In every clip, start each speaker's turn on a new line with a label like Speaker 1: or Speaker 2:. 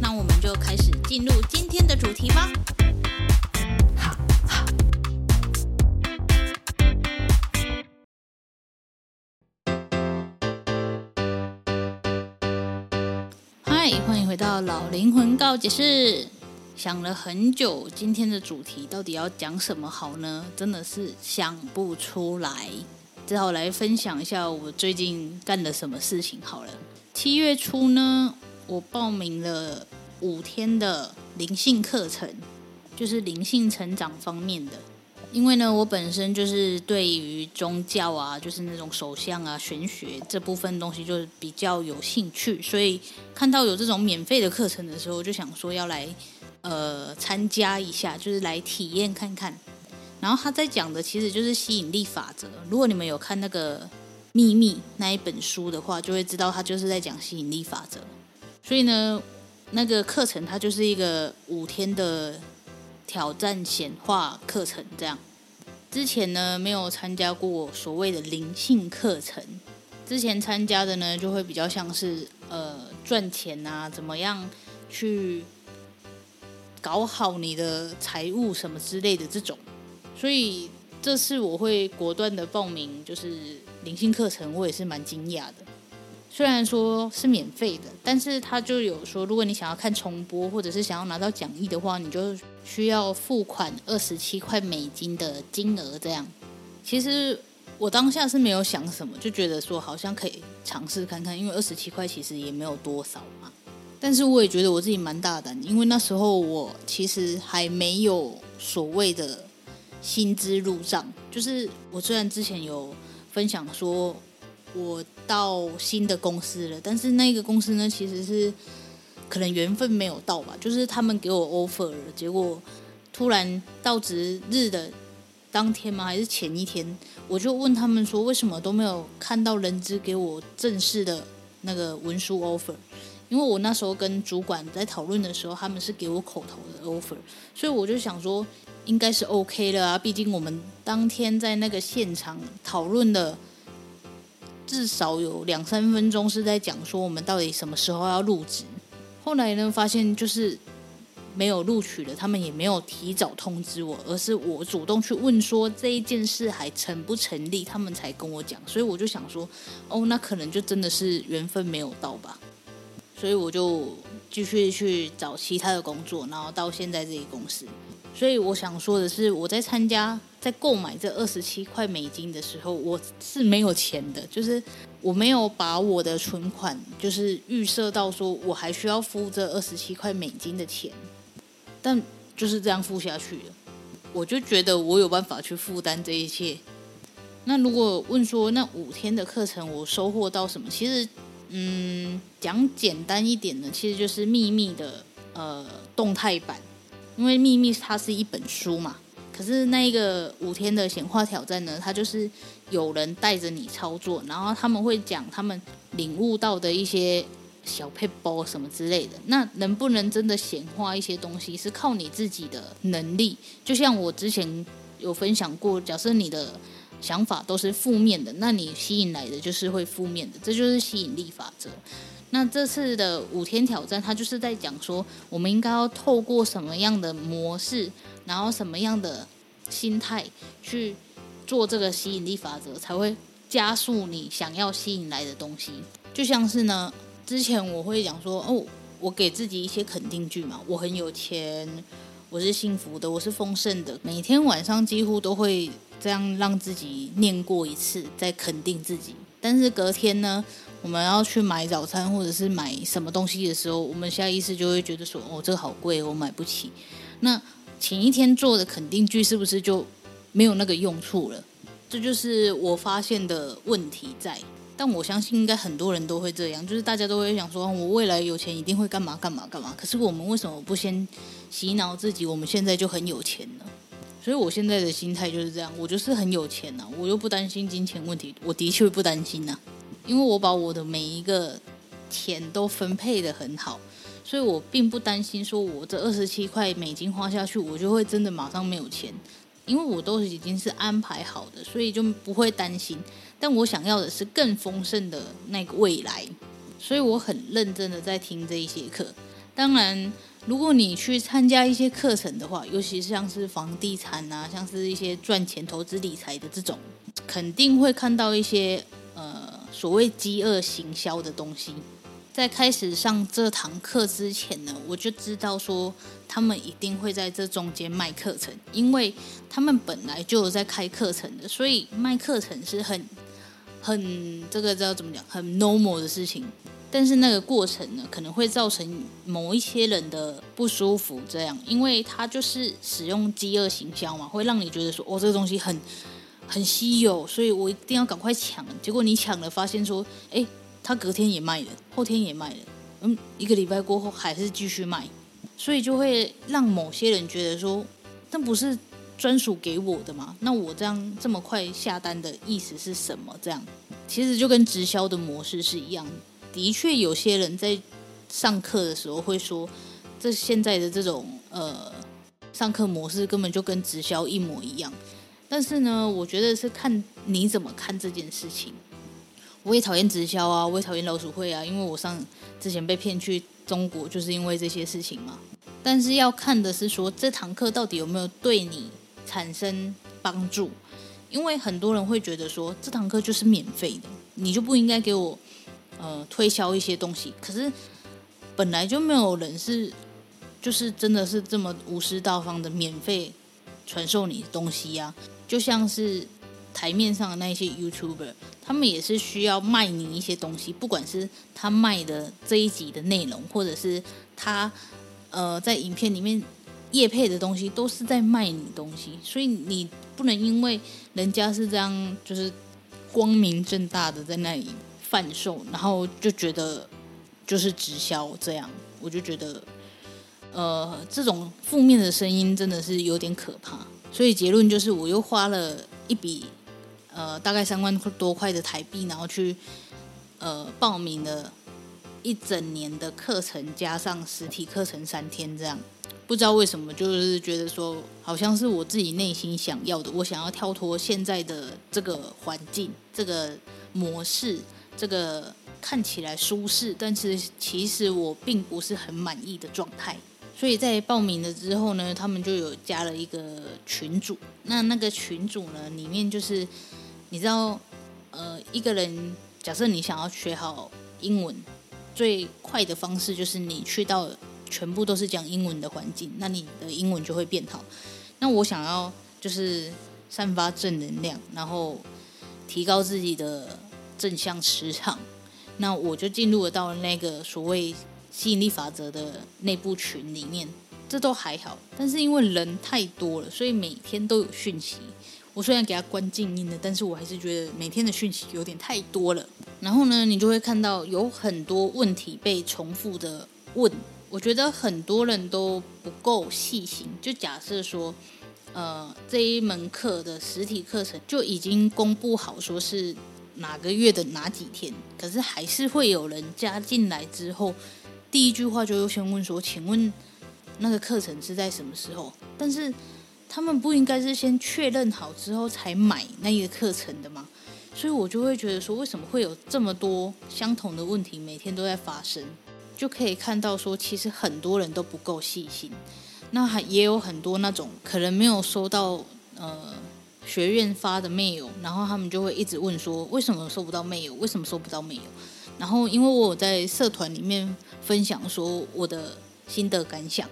Speaker 1: 那我们就开始进入今天的主题吧。嗨，欢迎回到老灵魂告解室。想了很久，今天的主题到底要讲什么好呢？真的是想不出来，只好来分享一下我最近干了什么事情好了。七月初呢，我报名了五天的灵性课程，就是灵性成长方面的。因为呢，我本身就是对于宗教啊，就是那种手相啊、玄学这部分东西，就是比较有兴趣，所以看到有这种免费的课程的时候，就想说要来。呃，参加一下，就是来体验看看。然后他在讲的其实就是吸引力法则。如果你们有看那个《秘密》那一本书的话，就会知道他就是在讲吸引力法则。所以呢，那个课程它就是一个五天的挑战显化课程。这样，之前呢没有参加过所谓的灵性课程，之前参加的呢就会比较像是呃赚钱啊，怎么样去。搞好你的财务什么之类的这种，所以这次我会果断的报名，就是灵性课程，我也是蛮惊讶的。虽然说是免费的，但是他就有说，如果你想要看重播，或者是想要拿到讲义的话，你就需要付款二十七块美金的金额。这样，其实我当下是没有想什么，就觉得说好像可以尝试看看，因为二十七块其实也没有多少嘛。但是我也觉得我自己蛮大胆，因为那时候我其实还没有所谓的薪资入账。就是我虽然之前有分享说我到新的公司了，但是那个公司呢，其实是可能缘分没有到吧。就是他们给我 offer 了，结果突然到值日的当天吗？还是前一天？我就问他们说，为什么都没有看到人资给我正式的那个文书 offer？因为我那时候跟主管在讨论的时候，他们是给我口头的 offer，所以我就想说应该是 OK 了啊。毕竟我们当天在那个现场讨论的至少有两三分钟是在讲说我们到底什么时候要入职。后来呢，发现就是没有录取了，他们也没有提早通知我，而是我主动去问说这一件事还成不成立，他们才跟我讲。所以我就想说，哦，那可能就真的是缘分没有到吧。所以我就继续去找其他的工作，然后到现在这个公司。所以我想说的是，我在参加、在购买这二十七块美金的时候，我是没有钱的，就是我没有把我的存款就是预设到说我还需要付这二十七块美金的钱，但就是这样付下去了。我就觉得我有办法去负担这一切。那如果问说那五天的课程我收获到什么？其实。嗯，讲简单一点呢，其实就是《秘密》的呃动态版，因为《秘密》它是一本书嘛。可是那一个五天的显化挑战呢，它就是有人带着你操作，然后他们会讲他们领悟到的一些小配包什么之类的。那能不能真的显化一些东西，是靠你自己的能力。就像我之前有分享过，假设你的。想法都是负面的，那你吸引来的就是会负面的，这就是吸引力法则。那这次的五天挑战，它就是在讲说，我们应该要透过什么样的模式，然后什么样的心态去做这个吸引力法则，才会加速你想要吸引来的东西。就像是呢，之前我会讲说，哦，我给自己一些肯定句嘛，我很有钱，我是幸福的，我是丰盛的，每天晚上几乎都会。这样让自己念过一次，再肯定自己。但是隔天呢，我们要去买早餐或者是买什么东西的时候，我们下意识就会觉得说：“哦，这个好贵，我买不起。”那前一天做的肯定句是不是就没有那个用处了？这就是我发现的问题在。但我相信应该很多人都会这样，就是大家都会想说，我未来有钱一定会干嘛干嘛干嘛。可是我们为什么不先洗脑自己，我们现在就很有钱呢？所以我现在的心态就是这样，我就是很有钱呐，我又不担心金钱问题，我的确不担心呐，因为我把我的每一个钱都分配得很好。所以我并不担心，说我这二十七块美金花下去，我就会真的马上没有钱，因为我都已经是安排好的，所以就不会担心。但我想要的是更丰盛的那个未来，所以我很认真的在听这一些课。当然，如果你去参加一些课程的话，尤其是像是房地产啊，像是一些赚钱、投资理财的这种，肯定会看到一些呃所谓饥饿行销的东西。在开始上这堂课之前呢，我就知道说他们一定会在这中间卖课程，因为他们本来就有在开课程的，所以卖课程是很很这个知道怎么讲，很 normal 的事情。但是那个过程呢，可能会造成某一些人的不舒服，这样，因为他就是使用饥饿行销嘛，会让你觉得说哦，这个东西很很稀有，所以我一定要赶快抢。结果你抢了，发现说，哎。他隔天也卖了，后天也卖了，嗯，一个礼拜过后还是继续卖，所以就会让某些人觉得说，那不是专属给我的吗？那我这样这么快下单的意思是什么？这样其实就跟直销的模式是一样。的确，有些人在上课的时候会说，这现在的这种呃上课模式根本就跟直销一模一样。但是呢，我觉得是看你怎么看这件事情。我也讨厌直销啊，我也讨厌老鼠会啊，因为我上之前被骗去中国，就是因为这些事情嘛。但是要看的是说，这堂课到底有没有对你产生帮助？因为很多人会觉得说，这堂课就是免费的，你就不应该给我呃推销一些东西。可是本来就没有人是就是真的是这么无私大方的免费传授你东西呀，就像是。台面上的那些 YouTuber，他们也是需要卖你一些东西，不管是他卖的这一集的内容，或者是他呃在影片里面叶配的东西，都是在卖你东西。所以你不能因为人家是这样，就是光明正大的在那里贩售，然后就觉得就是直销这样。我就觉得，呃，这种负面的声音真的是有点可怕。所以结论就是，我又花了一笔。呃，大概三万多块的台币，然后去呃报名了一整年的课程，加上实体课程三天，这样不知道为什么，就是觉得说好像是我自己内心想要的，我想要跳脱现在的这个环境、这个模式、这个看起来舒适，但是其实我并不是很满意的状态。所以在报名了之后呢，他们就有加了一个群组，那那个群组呢，里面就是。你知道，呃，一个人假设你想要学好英文，最快的方式就是你去到全部都是讲英文的环境，那你的英文就会变好。那我想要就是散发正能量，然后提高自己的正向磁场，那我就进入了到了那个所谓吸引力法则的内部群里面，这都还好。但是因为人太多了，所以每天都有讯息。我虽然给他关静音了，但是我还是觉得每天的讯息有点太多了。然后呢，你就会看到有很多问题被重复的问。我觉得很多人都不够细心。就假设说，呃，这一门课的实体课程就已经公布好，说是哪个月的哪几天，可是还是会有人加进来之后，第一句话就先问说：“请问那个课程是在什么时候？”但是。他们不应该是先确认好之后才买那一个课程的吗？所以我就会觉得说，为什么会有这么多相同的问题每天都在发生？就可以看到说，其实很多人都不够细心。那还也有很多那种可能没有收到呃学院发的 mail，然后他们就会一直问说，为什么收不到 mail？为什么收不到 mail？然后因为我有在社团里面分享说我的心得感想，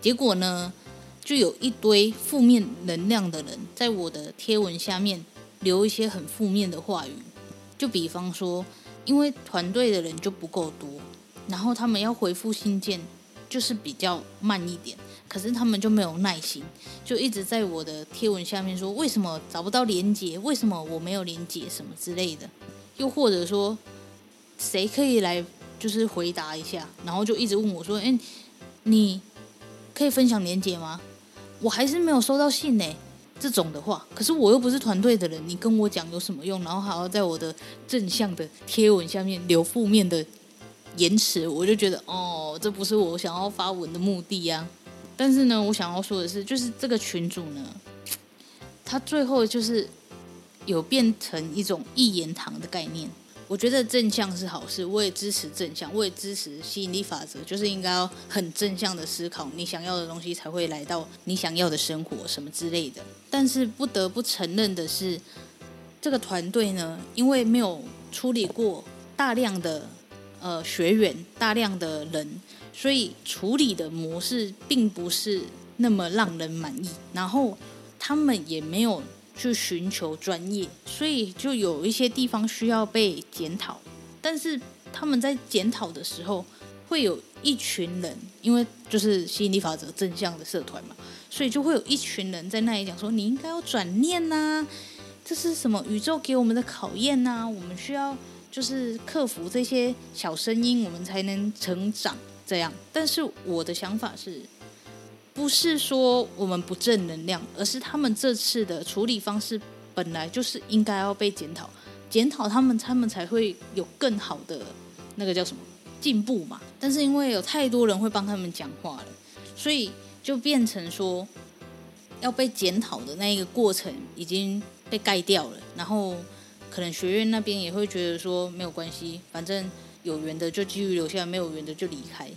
Speaker 1: 结果呢？就有一堆负面能量的人在我的贴文下面留一些很负面的话语，就比方说，因为团队的人就不够多，然后他们要回复信件就是比较慢一点，可是他们就没有耐心，就一直在我的贴文下面说为什么找不到连结，为什么我没有连结什么之类的，又或者说，谁可以来就是回答一下？然后就一直问我说：“哎，你可以分享连结吗？”我还是没有收到信呢。这种的话，可是我又不是团队的人，你跟我讲有什么用？然后还要在我的正向的贴文下面留负面的言辞，我就觉得哦，这不是我想要发文的目的呀。但是呢，我想要说的是，就是这个群主呢，他最后就是有变成一种一言堂的概念。我觉得正向是好事，我也支持正向，我也支持吸引力法则，就是应该要很正向的思考，你想要的东西才会来到你想要的生活什么之类的。但是不得不承认的是，这个团队呢，因为没有处理过大量的呃学员、大量的人，所以处理的模式并不是那么让人满意。然后他们也没有。去寻求专业，所以就有一些地方需要被检讨。但是他们在检讨的时候，会有一群人，因为就是吸引力法则正向的社团嘛，所以就会有一群人在那里讲说：“你应该要转念呐，这是什么宇宙给我们的考验呐？我们需要就是克服这些小声音，我们才能成长。”这样。但是我的想法是。不是说我们不正能量，而是他们这次的处理方式本来就是应该要被检讨，检讨他们，他们才会有更好的那个叫什么进步嘛。但是因为有太多人会帮他们讲话了，所以就变成说要被检讨的那一个过程已经被盖掉了。然后可能学院那边也会觉得说没有关系，反正有缘的就继续留下来，没有缘的就离开。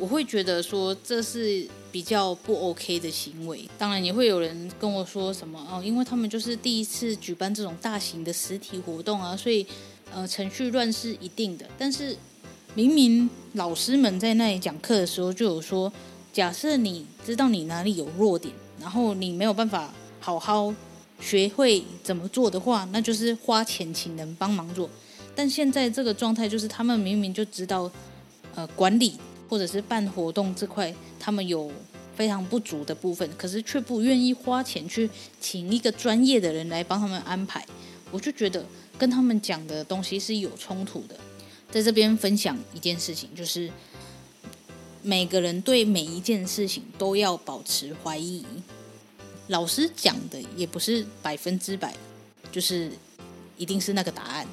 Speaker 1: 我会觉得说这是比较不 OK 的行为，当然也会有人跟我说什么哦，因为他们就是第一次举办这种大型的实体活动啊，所以呃程序乱是一定的。但是明明老师们在那里讲课的时候就有说，假设你知道你哪里有弱点，然后你没有办法好好学会怎么做的话，那就是花钱请人帮忙做。但现在这个状态就是他们明明就知道呃管理。或者是办活动这块，他们有非常不足的部分，可是却不愿意花钱去请一个专业的人来帮他们安排。我就觉得跟他们讲的东西是有冲突的。在这边分享一件事情，就是每个人对每一件事情都要保持怀疑。老师讲的也不是百分之百，就是一定是那个答案。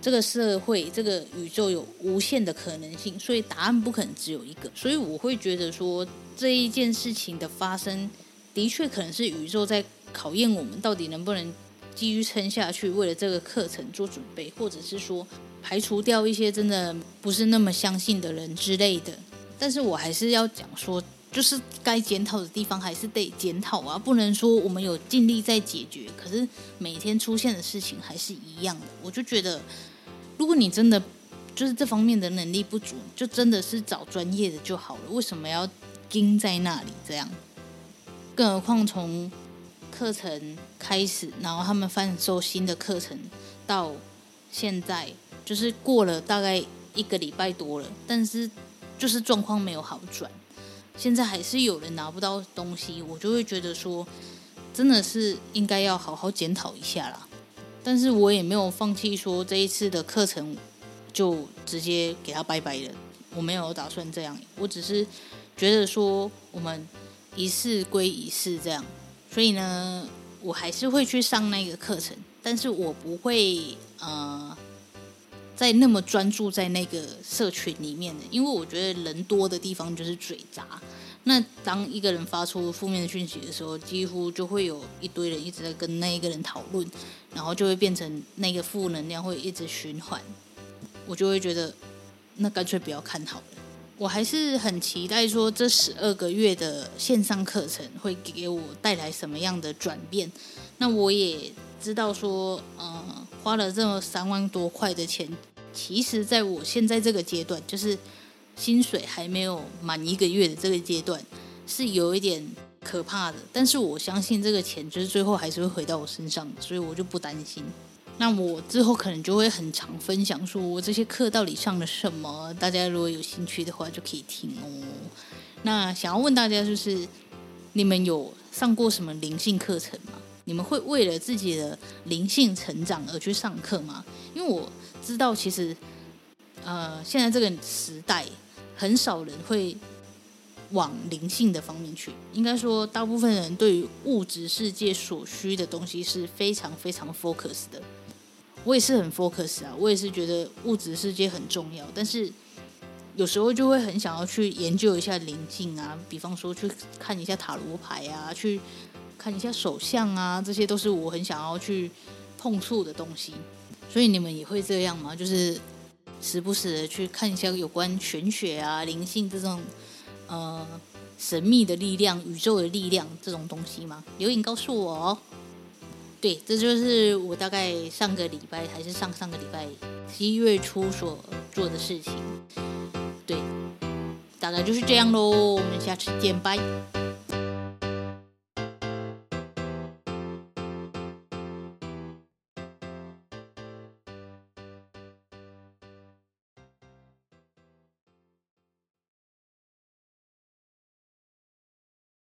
Speaker 1: 这个社会，这个宇宙有无限的可能性，所以答案不可能只有一个。所以我会觉得说，这一件事情的发生，的确可能是宇宙在考验我们，到底能不能继续撑下去，为了这个课程做准备，或者是说排除掉一些真的不是那么相信的人之类的。但是我还是要讲说。就是该检讨的地方还是得检讨啊，不能说我们有尽力在解决，可是每天出现的事情还是一样的。我就觉得，如果你真的就是这方面的能力不足，就真的是找专业的就好了。为什么要盯在那里这样？更何况从课程开始，然后他们贩售新的课程到现在，就是过了大概一个礼拜多了，但是就是状况没有好转。现在还是有人拿不到东西，我就会觉得说，真的是应该要好好检讨一下啦。但是我也没有放弃说这一次的课程就直接给他拜拜了，我没有打算这样。我只是觉得说我们一试归一试这样，所以呢，我还是会去上那个课程，但是我不会呃。在那么专注在那个社群里面的，因为我觉得人多的地方就是嘴杂。那当一个人发出负面的讯息的时候，几乎就会有一堆人一直在跟那一个人讨论，然后就会变成那个负能量会一直循环。我就会觉得，那干脆不要看好了。我还是很期待说这十二个月的线上课程会给我带来什么样的转变。那我也知道说，嗯。花了这么三万多块的钱，其实在我现在这个阶段，就是薪水还没有满一个月的这个阶段，是有一点可怕的。但是我相信这个钱就是最后还是会回到我身上，所以我就不担心。那我之后可能就会很常分享，说我这些课到底上了什么，大家如果有兴趣的话就可以听哦。那想要问大家，就是你们有上过什么灵性课程吗？你们会为了自己的灵性成长而去上课吗？因为我知道，其实呃，现在这个时代很少人会往灵性的方面去。应该说，大部分人对于物质世界所需的东西是非常非常 focus 的。我也是很 focus 啊，我也是觉得物质世界很重要，但是有时候就会很想要去研究一下灵性啊，比方说去看一下塔罗牌啊，去看一下手相啊，这些都是我很想要去碰触的东西。所以你们也会这样吗？就是时不时的去看一下有关玄学啊、灵性这种呃神秘的力量、宇宙的力量这种东西吗？留言告诉我哦。对，这就是我大概上个礼拜还是上上个礼拜七月初所做的事情。对，大概就是这样喽。我们下次见，拜。